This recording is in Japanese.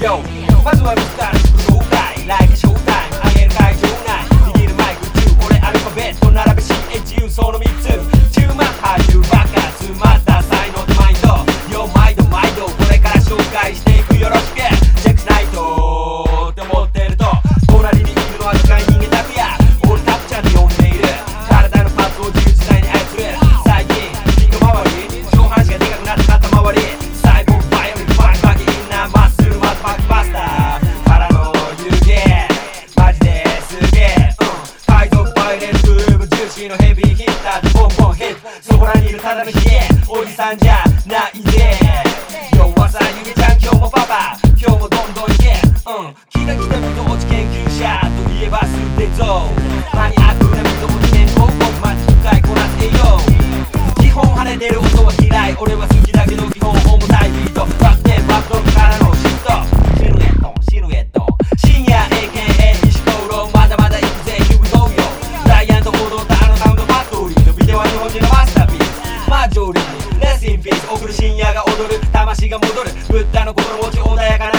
Yo まずはミスター紹介 Like a showtime 上げる会場内握るマイク中俺アルファベット並べ CHU その3つ10万80万たってボンボンヘッドそこらにいるただのヒゲおじさんじゃないぜ弱さゆめちゃん今日もパパ今日もどんどんいけうん気が来た水落ち研究者といえばすってぞマニアックな水落ち研究僕まで使いこなせよ基本跳ねてる音は嫌い。俺は好きスマジョリーレスインピース送る深夜が踊る。魂が戻る。ブッダの心持ち穏やかな